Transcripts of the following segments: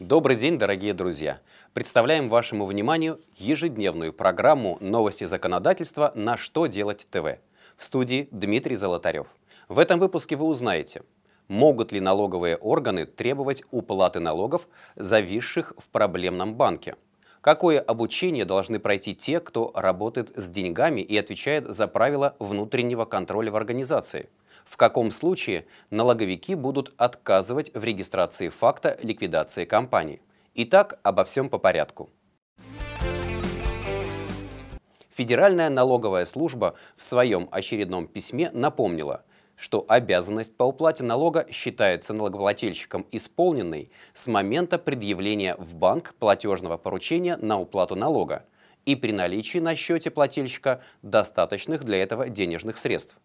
Добрый день, дорогие друзья! Представляем вашему вниманию ежедневную программу «Новости законодательства. На что делать ТВ». В студии Дмитрий Золотарев. В этом выпуске вы узнаете, могут ли налоговые органы требовать уплаты налогов, зависших в проблемном банке, какое обучение должны пройти те, кто работает с деньгами и отвечает за правила внутреннего контроля в организации – в каком случае налоговики будут отказывать в регистрации факта ликвидации компании. Итак, обо всем по порядку. Федеральная налоговая служба в своем очередном письме напомнила, что обязанность по уплате налога считается налогоплательщиком исполненной с момента предъявления в банк платежного поручения на уплату налога и при наличии на счете плательщика достаточных для этого денежных средств.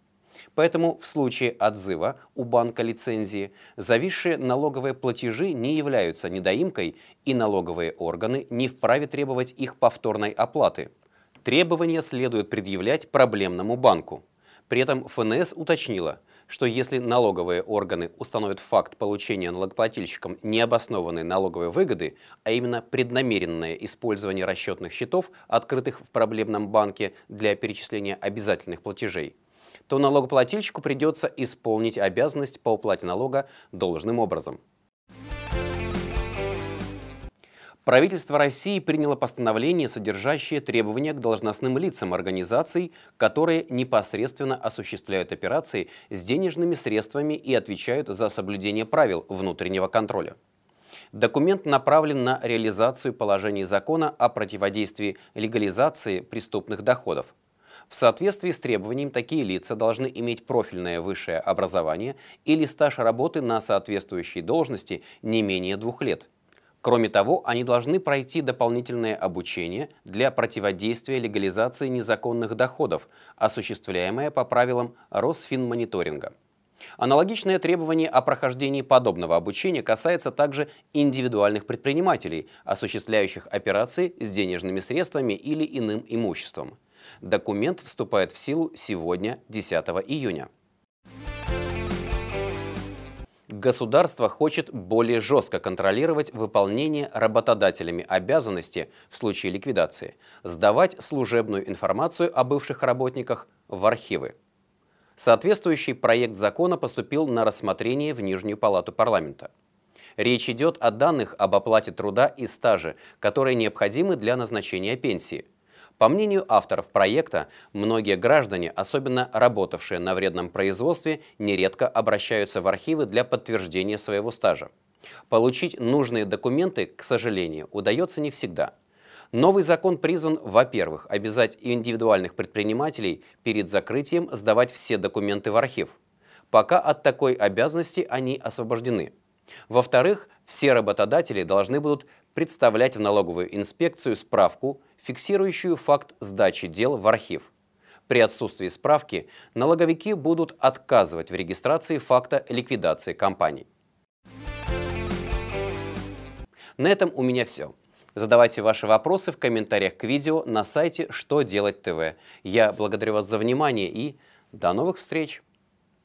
Поэтому в случае отзыва у банка лицензии зависшие налоговые платежи не являются недоимкой и налоговые органы не вправе требовать их повторной оплаты. Требования следует предъявлять проблемному банку. При этом ФНС уточнила, что если налоговые органы установят факт получения налогоплательщиком необоснованной налоговой выгоды, а именно преднамеренное использование расчетных счетов, открытых в проблемном банке для перечисления обязательных платежей, то налогоплательщику придется исполнить обязанность по уплате налога должным образом. Правительство России приняло постановление, содержащее требования к должностным лицам организаций, которые непосредственно осуществляют операции с денежными средствами и отвечают за соблюдение правил внутреннего контроля. Документ направлен на реализацию положений закона о противодействии легализации преступных доходов, в соответствии с требованием такие лица должны иметь профильное высшее образование или стаж работы на соответствующей должности не менее двух лет. Кроме того, они должны пройти дополнительное обучение для противодействия легализации незаконных доходов, осуществляемое по правилам Росфинмониторинга. Аналогичное требование о прохождении подобного обучения касается также индивидуальных предпринимателей, осуществляющих операции с денежными средствами или иным имуществом. Документ вступает в силу сегодня, 10 июня. Государство хочет более жестко контролировать выполнение работодателями обязанности в случае ликвидации, сдавать служебную информацию о бывших работниках в архивы. Соответствующий проект закона поступил на рассмотрение в Нижнюю палату парламента. Речь идет о данных об оплате труда и стаже, которые необходимы для назначения пенсии – по мнению авторов проекта, многие граждане, особенно работавшие на вредном производстве, нередко обращаются в архивы для подтверждения своего стажа. Получить нужные документы, к сожалению, удается не всегда. Новый закон призван, во-первых, обязать индивидуальных предпринимателей перед закрытием сдавать все документы в архив. Пока от такой обязанности они освобождены. Во-вторых, все работодатели должны будут представлять в налоговую инспекцию справку, фиксирующую факт сдачи дел в архив. При отсутствии справки налоговики будут отказывать в регистрации факта ликвидации компаний. На этом у меня все. Задавайте ваши вопросы в комментариях к видео на сайте «Что делать ТВ». Я благодарю вас за внимание и до новых встреч!